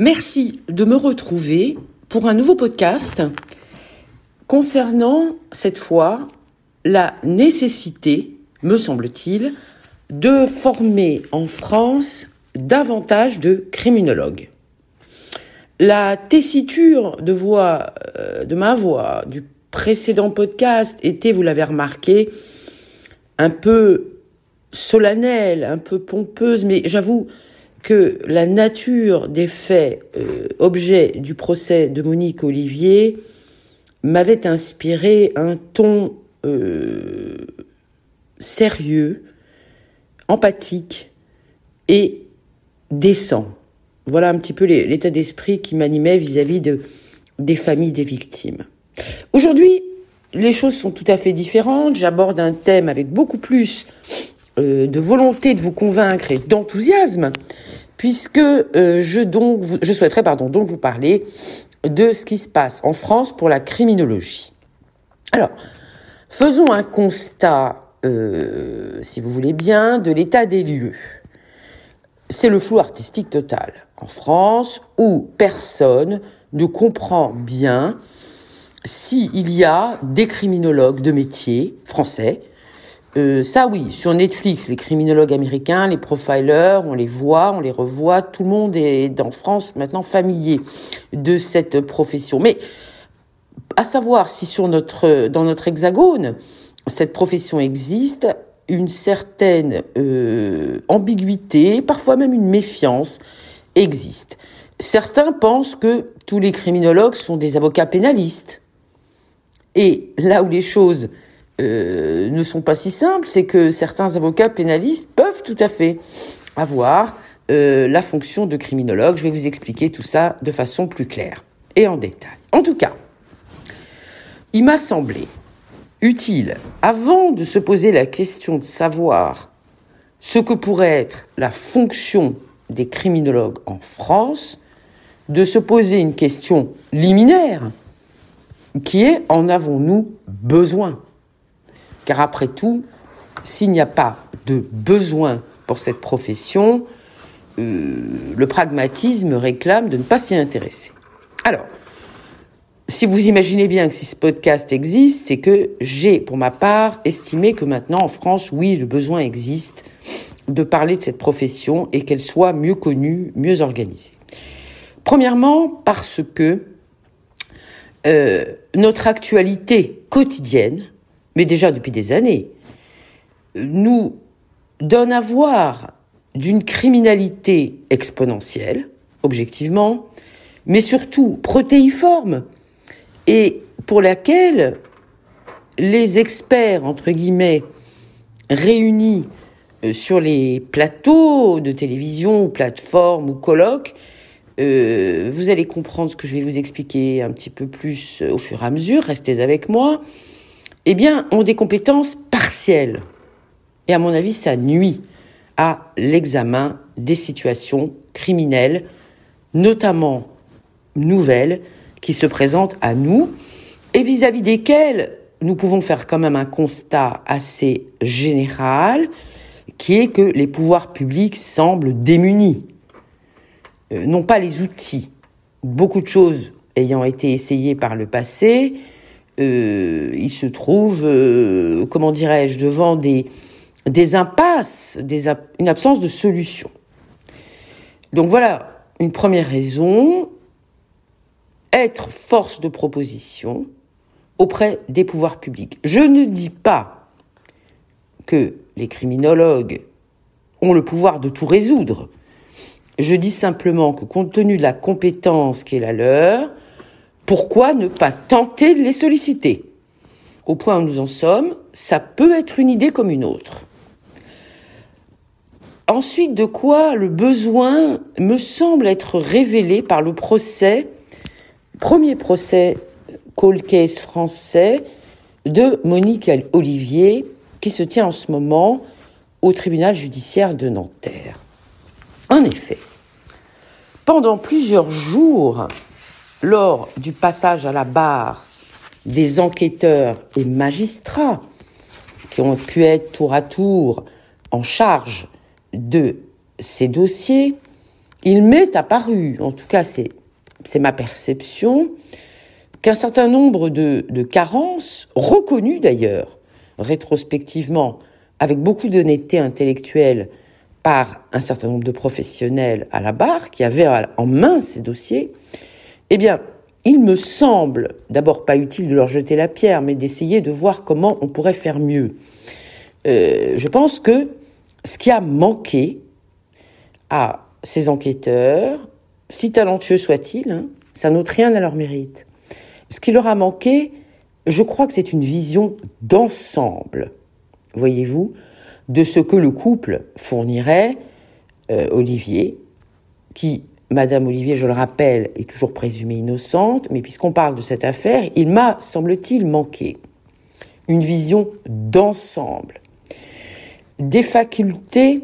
Merci de me retrouver pour un nouveau podcast concernant cette fois la nécessité, me semble-t-il, de former en France davantage de criminologues. La tessiture de voix, euh, de ma voix, du précédent podcast était, vous l'avez remarqué, un peu solennelle, un peu pompeuse, mais j'avoue que la nature des faits euh, objets du procès de Monique Olivier m'avait inspiré un ton euh, sérieux, empathique et décent. Voilà un petit peu l'état d'esprit qui m'animait vis-à-vis de, des familles des victimes. Aujourd'hui, les choses sont tout à fait différentes. J'aborde un thème avec beaucoup plus euh, de volonté de vous convaincre et d'enthousiasme, puisque euh, je, donc, je souhaiterais pardon, donc vous parler de ce qui se passe en France pour la criminologie. Alors, faisons un constat, euh, si vous voulez bien, de l'état des lieux. C'est le flou artistique total en France où personne ne comprend bien s'il y a des criminologues de métier français. Euh, ça oui, sur Netflix, les criminologues américains, les profilers, on les voit, on les revoit, tout le monde est en France maintenant familier de cette profession. Mais à savoir si sur notre, dans notre hexagone, cette profession existe, une certaine euh, ambiguïté, parfois même une méfiance existe. Certains pensent que tous les criminologues sont des avocats pénalistes. Et là où les choses euh, ne sont pas si simples, c'est que certains avocats pénalistes peuvent tout à fait avoir euh, la fonction de criminologue. Je vais vous expliquer tout ça de façon plus claire et en détail. En tout cas, il m'a semblé utile, avant de se poser la question de savoir ce que pourrait être la fonction des criminologues en France, de se poser une question liminaire qui est en avons-nous besoin? Car après tout, s'il n'y a pas de besoin pour cette profession, euh, le pragmatisme réclame de ne pas s'y intéresser. Alors, si vous imaginez bien que si ce podcast existe, c'est que j'ai, pour ma part, estimé que maintenant en France, oui, le besoin existe de parler de cette profession et qu'elle soit mieux connue, mieux organisée. Premièrement, parce que euh, notre actualité quotidienne, mais déjà depuis des années, nous donne à voir d'une criminalité exponentielle, objectivement, mais surtout protéiforme, et pour laquelle les experts, entre guillemets, réunis euh, sur les plateaux de télévision plateformes ou colloques, euh, vous allez comprendre ce que je vais vous expliquer un petit peu plus euh, au fur et à mesure, restez avec moi, eh bien, ont des compétences partielles. Et à mon avis, ça nuit à l'examen des situations criminelles, notamment nouvelles, qui se présentent à nous, et vis-à-vis -vis desquelles nous pouvons faire quand même un constat assez général, qui est que les pouvoirs publics semblent démunis euh, non pas les outils. Beaucoup de choses ayant été essayées par le passé, euh, il se trouve, euh, comment dirais-je, devant des, impasses, une absence de solution. Donc voilà une première raison, être force de proposition auprès des pouvoirs publics. Je ne dis pas que les criminologues ont le pouvoir de tout résoudre. Je dis simplement que compte tenu de la compétence qui est la leur, pourquoi ne pas tenter de les solliciter? Au point où nous en sommes, ça peut être une idée comme une autre. Ensuite, de quoi le besoin me semble être révélé par le procès, premier procès cold case français de Monique Olivier, qui se tient en ce moment au tribunal judiciaire de Nanterre. En effet, pendant plusieurs jours, lors du passage à la barre des enquêteurs et magistrats qui ont pu être tour à tour en charge de ces dossiers, il m'est apparu, en tout cas c'est, ma perception, qu'un certain nombre de, de carences, reconnues d'ailleurs, rétrospectivement, avec beaucoup d'honnêteté intellectuelle par un certain nombre de professionnels à la barre qui avaient en main ces dossiers, eh bien, il me semble d'abord pas utile de leur jeter la pierre, mais d'essayer de voir comment on pourrait faire mieux. Euh, je pense que ce qui a manqué à ces enquêteurs, si talentueux soient-ils, hein, ça n'ôte rien à leur mérite. Ce qui leur a manqué, je crois que c'est une vision d'ensemble, voyez-vous, de ce que le couple fournirait, euh, Olivier, qui, Madame Olivier, je le rappelle, est toujours présumée innocente, mais puisqu'on parle de cette affaire, il m'a, semble-t-il, manqué une vision d'ensemble, des facultés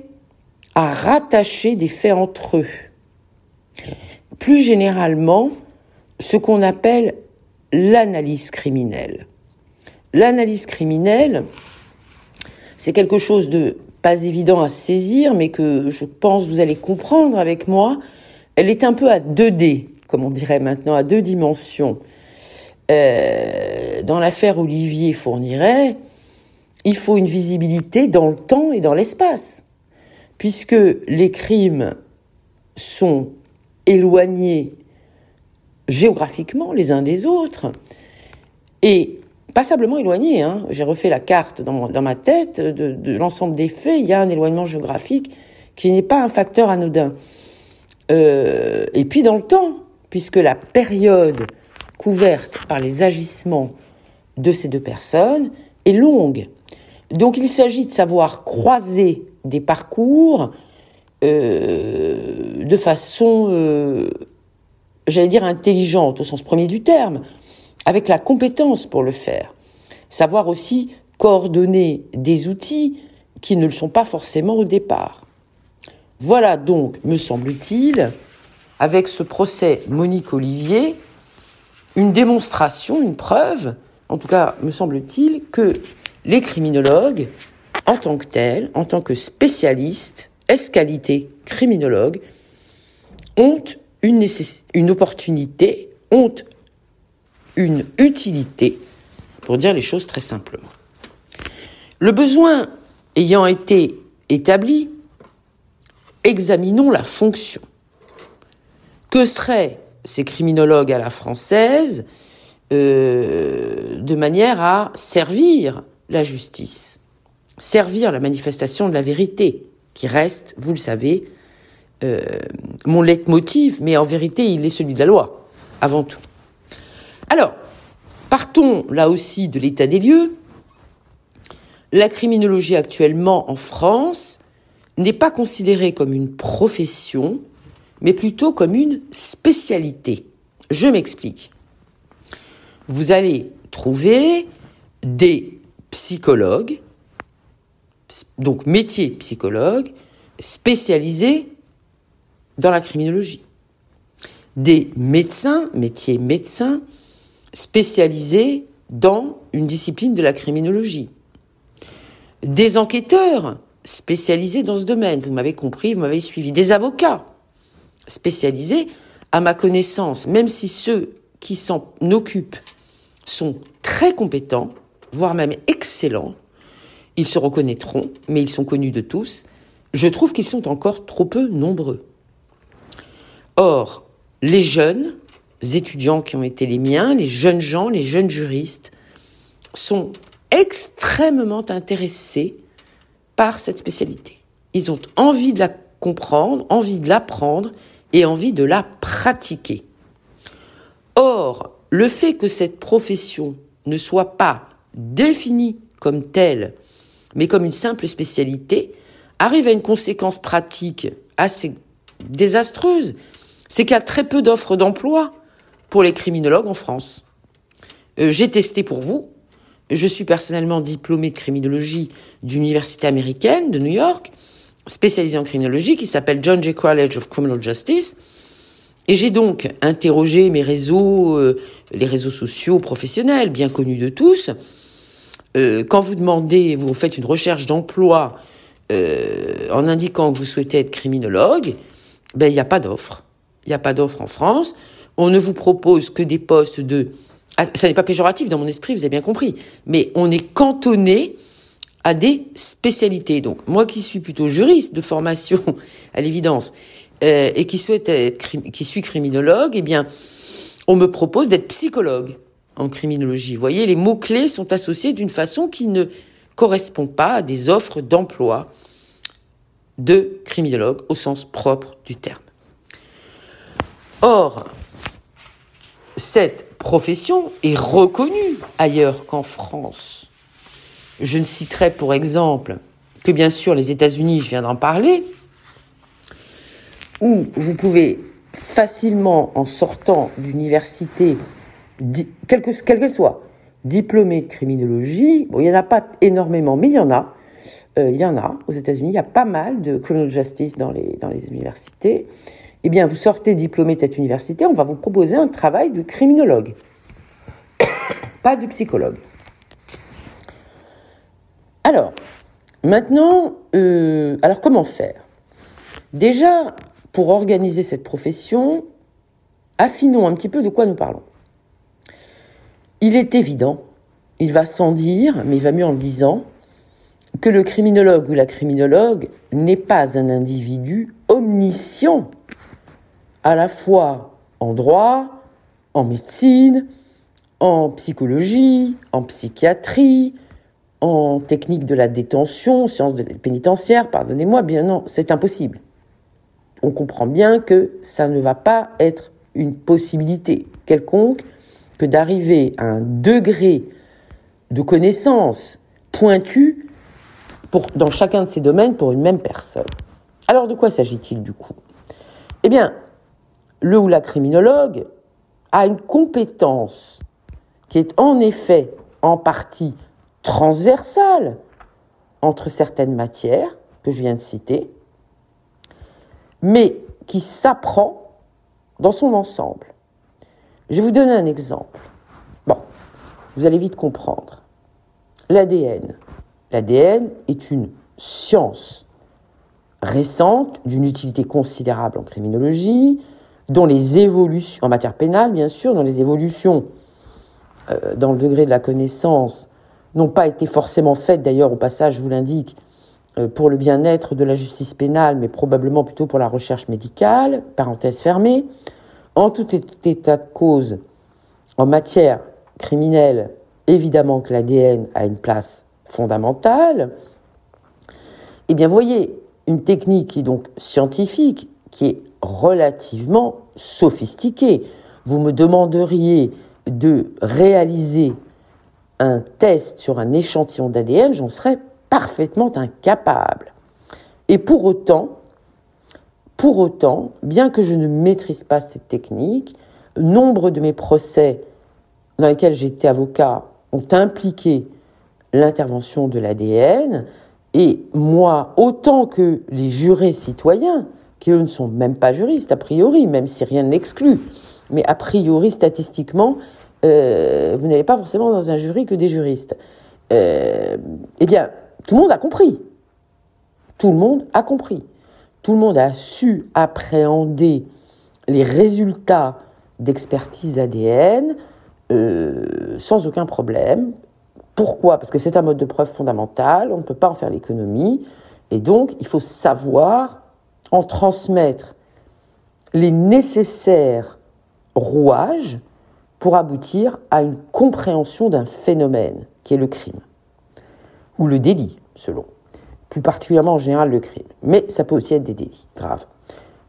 à rattacher des faits entre eux. Plus généralement, ce qu'on appelle l'analyse criminelle. L'analyse criminelle, c'est quelque chose de pas évident à saisir, mais que je pense vous allez comprendre avec moi. Elle est un peu à 2D, comme on dirait maintenant, à deux dimensions. Euh, dans l'affaire Olivier Fourniret, il faut une visibilité dans le temps et dans l'espace, puisque les crimes sont éloignés géographiquement les uns des autres, et passablement éloignés. Hein. J'ai refait la carte dans, ma tête de l'ensemble des faits, il y a un éloignement géographique qui n'est pas un facteur anodin. Euh, et puis dans le temps, puisque la période couverte par les agissements de ces deux personnes est longue. Donc il s'agit de savoir croiser des parcours euh, de façon, euh, j'allais dire, intelligente au sens premier du terme, avec la compétence pour le faire. Savoir aussi coordonner des outils qui ne le sont pas forcément au départ. Voilà donc, me semble-t-il, avec ce procès Monique Olivier, une démonstration, une preuve, en tout cas me semble-t-il, que les criminologues, en tant que tels, en tant que spécialistes, escalité criminologues, ont une, une opportunité, ont une utilité, pour dire les choses très simplement. Le besoin ayant été établi, examinons la fonction. Que seraient ces criminologues à la française euh, de manière à servir la justice, servir la manifestation de la vérité, qui reste, vous le savez, euh, mon leitmotiv, mais en vérité, il est celui de la loi, avant tout. Alors, partons là aussi de l'état des lieux. La criminologie actuellement en France n'est pas considérée comme une profession, mais plutôt comme une spécialité. Je m'explique. Vous allez trouver des psychologues, donc métier psychologue, spécialisés dans la criminologie. Des médecins, métier médecin, spécialisés dans une discipline de la criminologie. Des enquêteurs spécialisés dans ce domaine, vous m'avez compris, vous m'avez suivi. Des avocats spécialisés, à ma connaissance, même si ceux qui s'en occupent sont très compétents, voire même excellents, ils se reconnaîtront, mais ils sont connus de tous, je trouve qu'ils sont encore trop peu nombreux. Or, les jeunes étudiants qui ont été les miens, les jeunes gens, les jeunes juristes, sont extrêmement intéressés par cette spécialité. Ils ont envie de la comprendre, envie de l'apprendre et envie de la pratiquer. Or, le fait que cette profession ne soit pas définie comme telle, mais comme une simple spécialité, arrive à une conséquence pratique assez désastreuse, c'est qu'il y a très peu d'offres d'emploi pour les criminologues en France. Euh, j'ai testé pour vous. Je suis personnellement diplômé de criminologie d'université américaine de New York, spécialisé en criminologie, qui s'appelle John Jay College of Criminal Justice. Et j'ai donc interrogé mes réseaux, euh, les réseaux sociaux professionnels, bien connus de tous. Euh, quand vous demandez, vous faites une recherche d'emploi euh, en indiquant que vous souhaitez être criminologue, ben, il n'y a pas d'offre. Il n'y a pas d'offre en France. On ne vous propose que des postes de... Ah, ça n'est pas péjoratif dans mon esprit, vous avez bien compris. Mais on est cantonné à des spécialités. Donc moi qui suis plutôt juriste de formation, à l'évidence, euh, et qui souhaite être, qui suis criminologue, eh bien, on me propose d'être psychologue en criminologie. Vous voyez, les mots-clés sont associés d'une façon qui ne correspond pas à des offres d'emploi de criminologue au sens propre du terme. Or, cette profession est reconnue ailleurs qu'en France. Je ne citerai pour exemple que bien sûr les États-Unis, je viens d'en parler, où vous pouvez facilement, en sortant d'université, quel que, soit, diplômé de criminologie, bon, il n'y en a pas énormément, mais il y en a, euh, il y en a aux États-Unis, il y a pas mal de criminal justice dans les universités. Eh bien, vous sortez diplômé de cette université, on va vous proposer un travail de criminologue, pas de psychologue. Alors, maintenant, euh, alors comment faire? Déjà, pour organiser cette profession, affinons un petit peu de quoi nous parlons. Il est évident, il va sans dire, mais il va mieux en le disant, que le criminologue ou la criminologue n'est pas un individu omniscient, à la fois en droit, en médecine, en psychologie, en psychiatrie, en technique de la détention, sciences pénitentiaires, pardonnez-moi, bien non, c'est impossible. On comprend bien que ça ne va pas être une possibilité quelconque que d'arriver à un degré de connaissance pointu pour, dans chacun de ces domaines pour une même personne. Alors de quoi s'agit-il du coup? Eh bien, le ou la criminologue a une compétence qui est en effet en partie transversale entre certaines matières que je viens de citer, mais qui s'apprend dans son ensemble. Je vais vous donner un exemple. Bon, vous allez vite comprendre. L'ADN. L'ADN est une science récente, d'une utilité considérable en criminologie, dont les évolutions, en matière pénale bien sûr, dont les évolutions euh, dans le degré de la connaissance n'ont pas été forcément faites, d'ailleurs au passage je vous l'indique, euh, pour le bien-être de la justice pénale, mais probablement plutôt pour la recherche médicale, parenthèse fermée. En tout état de cause, en matière criminelle, évidemment que l'ADN a une place fondamentale. Eh bien, voyez, une technique qui est donc scientifique, qui est relativement sophistiquée. Vous me demanderiez de réaliser un test sur un échantillon d'ADN, j'en serais parfaitement incapable. Et pour autant, pour autant, bien que je ne maîtrise pas cette technique, nombre de mes procès dans lesquels j'étais avocat ont impliqué l'intervention de l'ADN, et moi, autant que les jurés citoyens, qui eux ne sont même pas juristes a priori, même si rien ne l'exclut, mais a priori, statistiquement, euh, vous n'avez pas forcément dans un jury que des juristes. Euh, eh bien, tout le monde a compris. Tout le monde a compris tout le monde a su appréhender les résultats d'expertise ADN euh, sans aucun problème. Pourquoi? Parce que c'est un mode de preuve fondamental, on ne peut pas en faire l'économie, et donc il faut savoir en transmettre les nécessaires rouages pour aboutir à une compréhension d'un phénomène qui est le crime, ou le délit, selon plus particulièrement en général le crime. Mais ça peut aussi être des délits graves.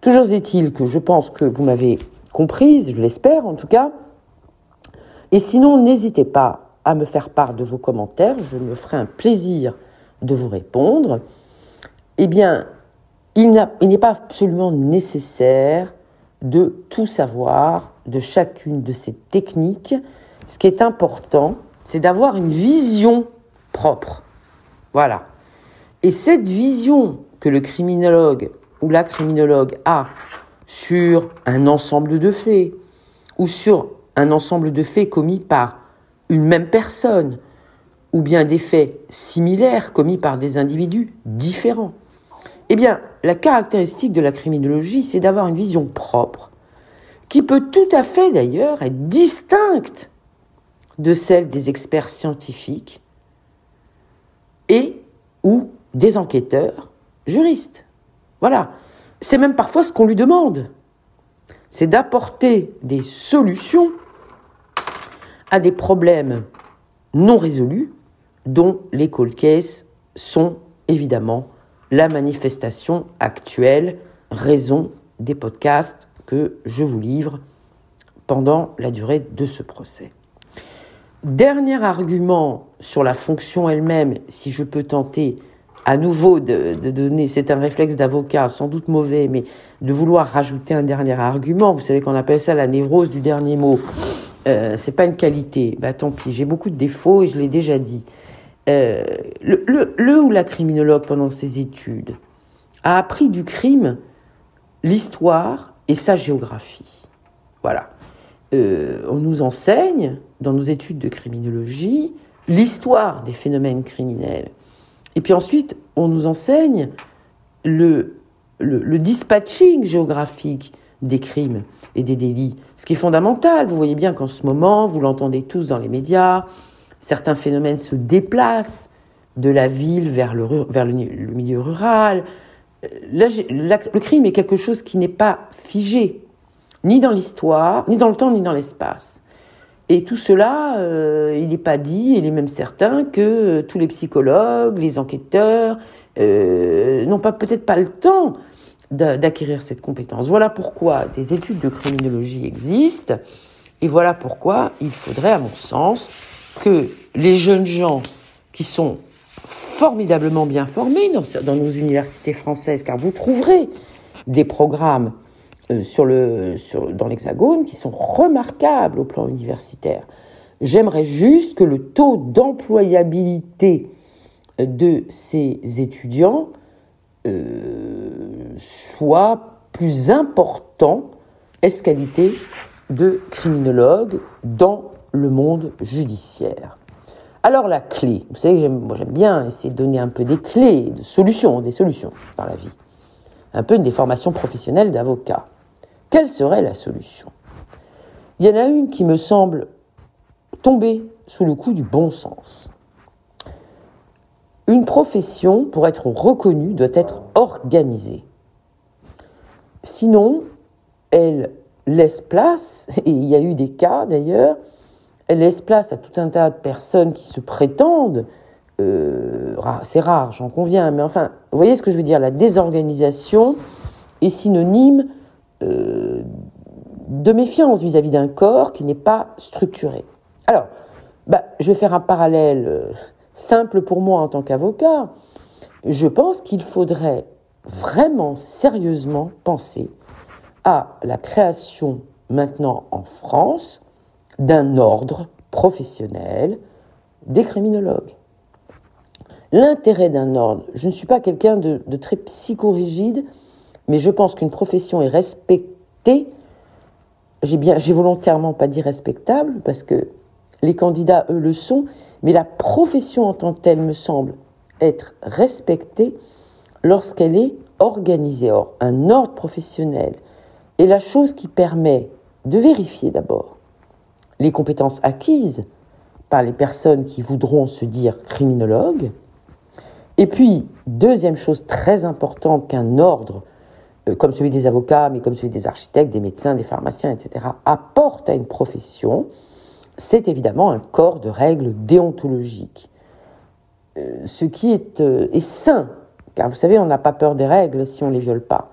Toujours est-il que je pense que vous m'avez comprise, je l'espère en tout cas. Et sinon, n'hésitez pas à me faire part de vos commentaires, je me ferai un plaisir de vous répondre. Eh bien, il n'est pas absolument nécessaire de tout savoir de chacune de ces techniques. Ce qui est important, c'est d'avoir une vision propre. Voilà. Et cette vision que le criminologue ou la criminologue a sur un ensemble de faits, ou sur un ensemble de faits commis par une même personne, ou bien des faits similaires commis par des individus différents, Eh bien, la caractéristique de la criminologie, c'est d'avoir une vision propre, qui peut tout à fait d'ailleurs être distincte de celle des experts scientifiques et ou des enquêteurs juristes. Voilà. C'est même parfois ce qu'on lui demande. C'est d'apporter des solutions à des problèmes non résolus dont les cold cases sont évidemment la manifestation actuelle, raison des podcasts que je vous livre pendant la durée de ce procès. Dernier argument sur la fonction elle-même, si je peux tenter à nouveau de, donner, c'est un réflexe d'avocat sans doute mauvais, mais de vouloir rajouter un dernier argument. Vous savez qu'on appelle ça la névrose du dernier mot. Euh, c'est pas une qualité. Bah tant pis, j'ai beaucoup de défauts et je l'ai déjà dit. Euh, le, ou la criminologue pendant ses études a appris du crime l'histoire et sa géographie. Voilà. Euh, on nous enseigne dans nos études de criminologie l'histoire des phénomènes criminels. Et puis ensuite, on nous enseigne le, dispatching géographique des crimes et des délits, ce qui est fondamental. Vous voyez bien qu'en ce moment, vous l'entendez tous dans les médias, certains phénomènes se déplacent de la ville vers le, milieu rural. le crime est quelque chose qui n'est pas figé, ni dans l'histoire, ni dans le temps, ni dans l'espace. Et tout cela, euh, il n'est pas dit, il est même certain que tous les psychologues, les enquêteurs euh, n'ont peut-être pas le temps d'acquérir cette compétence. Voilà pourquoi des études de criminologie existent, et voilà pourquoi il faudrait, à mon sens, que les jeunes gens qui sont formidablement bien formés dans, nos universités françaises, car vous trouverez des programmes euh, dans l'Hexagone qui sont remarquables au plan universitaire. J'aimerais juste que le taux d'employabilité de ces étudiants euh, soit plus important, est-ce qualité de criminologue dans le monde judiciaire. Alors la clé, vous savez, j'aime bien essayer de donner un peu des clés, de solutions, des solutions dans la vie. Un peu une des formations professionnelles d'avocat. Quelle serait la solution? Il y en a une qui me semble tomber sous le coup du bon sens. Une profession, pour être reconnue, doit être organisée. Sinon, elle laisse place, et il y a eu des cas d'ailleurs, elle laisse place à tout un tas de personnes qui se prétendent, euh, c'est rare, j'en conviens, mais enfin, vous voyez ce que je veux dire, la désorganisation est synonyme euh, de méfiance vis-à-vis d'un corps qui n'est pas structuré. Alors, bah, je vais faire un parallèle euh, simple pour moi en tant qu'avocat. Je pense qu'il faudrait vraiment sérieusement penser à la création maintenant en France d'un ordre professionnel des criminologues. L'intérêt d'un ordre, je ne suis pas quelqu'un de, très psychorigide, mais je pense qu'une profession est respectée. J'ai bien, j'ai volontairement pas dit respectable parce que les candidats eux le sont, mais la profession en tant que telle me semble être respectée lorsqu'elle est organisée. Or, un ordre professionnel est la chose qui permet de vérifier d'abord les compétences acquises par les personnes qui voudront se dire criminologues. Et puis, deuxième chose très importante qu'un ordre euh, comme celui des avocats, mais comme celui des architectes, des médecins, des pharmaciens, etc., apporte à une profession, c'est évidemment un corps de règles déontologiques. Euh, ce qui est, euh, est, sain, car vous savez, on n'a pas peur des règles si on ne les viole pas.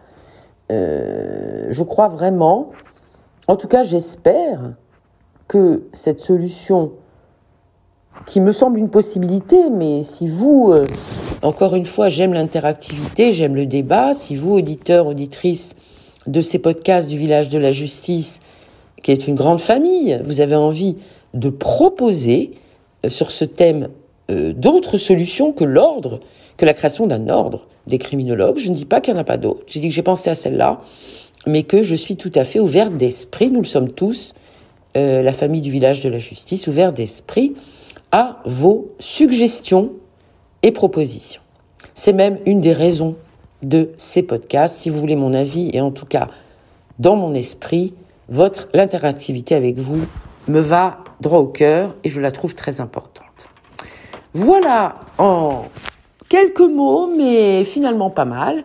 Je crois vraiment, en tout cas j'espère, que cette solution qui me semble une possibilité, mais si vous, euh, encore une fois, j'aime l'interactivité, j'aime le débat, si vous, auditeurs, auditrices de ces podcasts du village de la justice, qui est une grande famille, vous avez envie de proposer euh, sur ce thème euh, d'autres solutions que l'ordre, que la création d'un ordre des criminologues, je ne dis pas qu'il n'y en a pas d'autres, j'ai dit que j'ai pensé à celle-là, mais que je suis tout à fait ouverte d'esprit, nous le sommes tous, la famille du village de la justice, ouverte d'esprit, à vos suggestions et propositions. C'est même une des raisons de ces podcasts. Si vous voulez mon avis, et en tout cas, dans mon esprit, votre l'interactivité avec vous me va droit au cœur et je la trouve très importante. Voilà en quelques mots, mais finalement pas mal,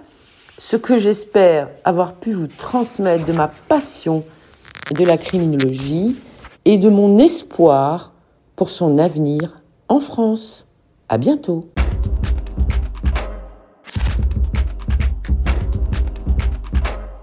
ce que j'espère avoir pu vous transmettre de ma passion de la criminologie et de mon espoir pour son avenir en France. À bientôt.